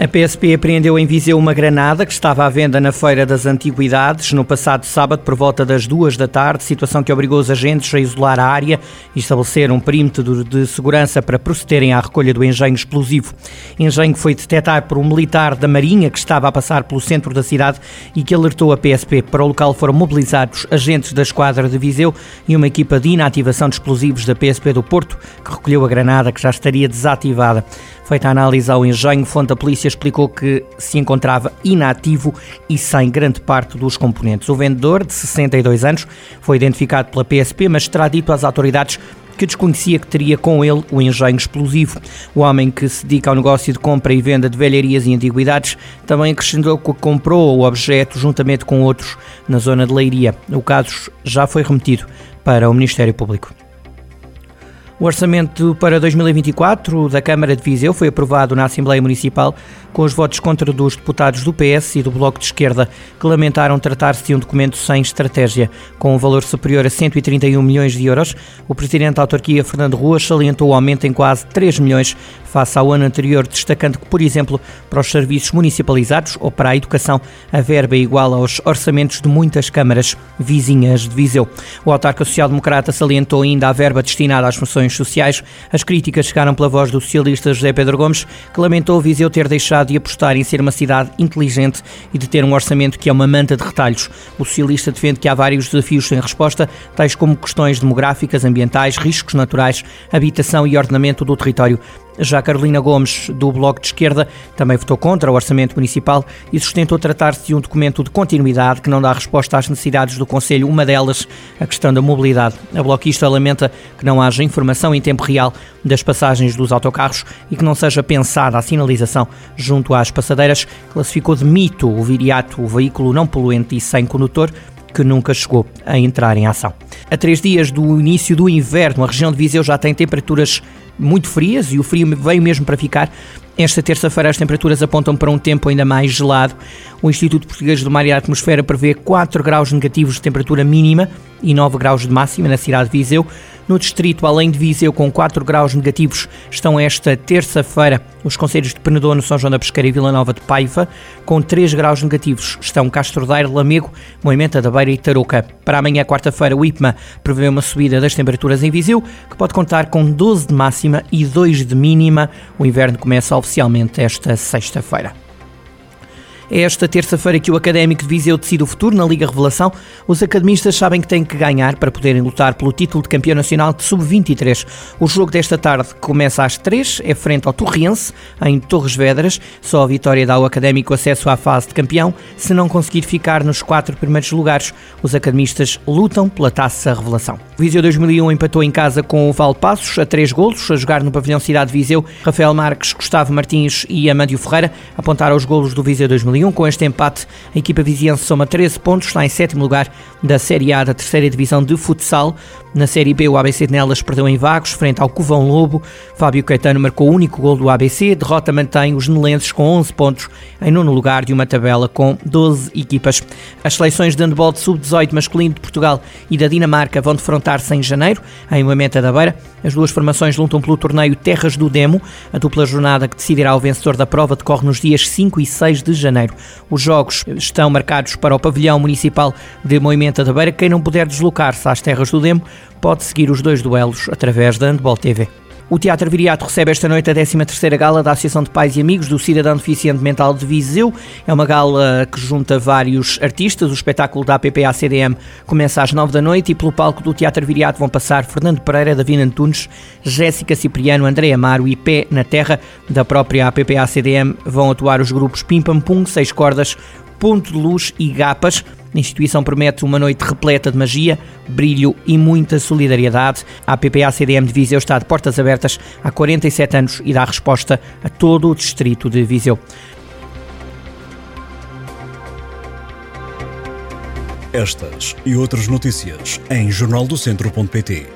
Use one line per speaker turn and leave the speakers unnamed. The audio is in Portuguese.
A PSP apreendeu em Viseu uma granada que estava à venda na Feira das Antiguidades no passado sábado por volta das duas da tarde, situação que obrigou os agentes a isolar a área e estabelecer um perímetro de segurança para procederem à recolha do engenho explosivo. Engenho foi detectado por um militar da Marinha que estava a passar pelo centro da cidade e que alertou a PSP. Para o local foram mobilizados agentes da esquadra de Viseu e uma equipa de inativação de explosivos da PSP do Porto que recolheu a granada que já estaria desativada. Feita a análise ao engenho, fonte da polícia explicou que se encontrava inativo e sem grande parte dos componentes. O vendedor, de 62 anos, foi identificado pela PSP, mas terá dito às autoridades que desconhecia que teria com ele o engenho explosivo. O homem que se dedica ao negócio de compra e venda de velharias e antiguidades também acrescentou que comprou o objeto juntamente com outros na zona de Leiria. O caso já foi remetido para o Ministério Público. O orçamento para 2024 da Câmara de Viseu foi aprovado na Assembleia Municipal com os votos contra dos deputados do PS e do Bloco de Esquerda, que lamentaram tratar-se de um documento sem estratégia. Com um valor superior a 131 milhões de euros, o presidente da autarquia, Fernando Ruas, salientou o aumento em quase 3 milhões face ao ano anterior, destacando que, por exemplo, para os serviços municipalizados ou para a educação, a verba é igual aos orçamentos de muitas câmaras vizinhas de Viseu. O autarca social-democrata salientou ainda a verba destinada às funções sociais. As críticas chegaram pela voz do socialista José Pedro Gomes, que lamentou Viseu ter deixado de apostar em ser uma cidade inteligente e de ter um orçamento que é uma manta de retalhos. O socialista defende que há vários desafios sem resposta, tais como questões demográficas, ambientais, riscos naturais, habitação e ordenamento do território. Já Carolina Gomes, do Bloco de Esquerda, também votou contra o Orçamento Municipal e sustentou tratar-se de um documento de continuidade que não dá resposta às necessidades do Conselho, uma delas a questão da mobilidade. A bloquista lamenta que não haja informação em tempo real das passagens dos autocarros e que não seja pensada a sinalização junto às passadeiras. Classificou de mito o viriato, o veículo não poluente e sem condutor, que nunca chegou a entrar em ação. A três dias do início do inverno, a região de Viseu já tem temperaturas muito frias e o frio veio mesmo para ficar. Esta terça-feira as temperaturas apontam para um tempo ainda mais gelado. O Instituto Português do Mar e Atmosfera prevê 4 graus negativos de temperatura mínima e 9 graus de máxima na cidade de Viseu. No distrito, além de Viseu, com 4 graus negativos, estão esta terça-feira os conselhos de Penedono, São João da Pesqueira e Vila Nova de Paiva. Com 3 graus negativos estão Castro Daire, Lamego, Moimenta da Beira e Tarouca. Para amanhã, quarta-feira, o IPMA prevê uma subida das temperaturas em Viseu, que pode contar com 12 de máxima e 2 de mínima. O inverno começa oficialmente esta sexta-feira. É esta terça-feira que o Académico de Viseu decide o futuro na Liga Revelação. Os academistas sabem que têm que ganhar para poderem lutar pelo título de campeão nacional de sub-23. O jogo desta tarde começa às 3, é frente ao Torriense, em Torres Vedras. Só a vitória dá ao Académico acesso à fase de campeão. Se não conseguir ficar nos quatro primeiros lugares, os academistas lutam pela taça Revelação. O Viseu 2001 empatou em casa com o Valpassos a três golos, a jogar no pavilhão Cidade de Viseu. Rafael Marques, Gustavo Martins e Amândio Ferreira apontaram os golos do Viseu 2001 com este empate, a equipa viziense soma 13 pontos, está em sétimo lugar da Série A da terceira divisão de futsal. Na Série B, o ABC de Nelas perdeu em Vagos, frente ao Covão Lobo. Fábio Caetano marcou o único gol do ABC. Derrota mantém os nelenses com 11 pontos, em nono lugar de uma tabela com 12 equipas. As seleções de handball de sub-18 masculino de Portugal e da Dinamarca vão defrontar-se em janeiro, em Moimenta da Beira. As duas formações lutam pelo torneio Terras do Demo. A dupla jornada que decidirá o vencedor da prova decorre nos dias 5 e 6 de janeiro. Os jogos estão marcados para o pavilhão municipal de Moimenta da Beira. Quem não puder deslocar-se às terras do Demo pode seguir os dois duelos através da Handball TV. O Teatro Viriato recebe esta noite a 13ª Gala da Associação de Pais e Amigos do Cidadão Deficiente Mental de Viseu. É uma gala que junta vários artistas. O espetáculo da APPA-CDM começa às 9 da noite e pelo palco do Teatro Viriato vão passar Fernando Pereira, David Antunes, Jéssica Cipriano, André Amaro e Pé na Terra. Da própria APPA-CDM vão atuar os grupos Pim Pam Pum, Seis Cordas, Ponto de Luz e Gapas. A instituição promete uma noite repleta de magia, brilho e muita solidariedade. A PPA-CDM de Viseu está de portas abertas há 47 anos e dá resposta a todo o distrito de Viseu.
Estas e outras notícias em jornaldocentro.pt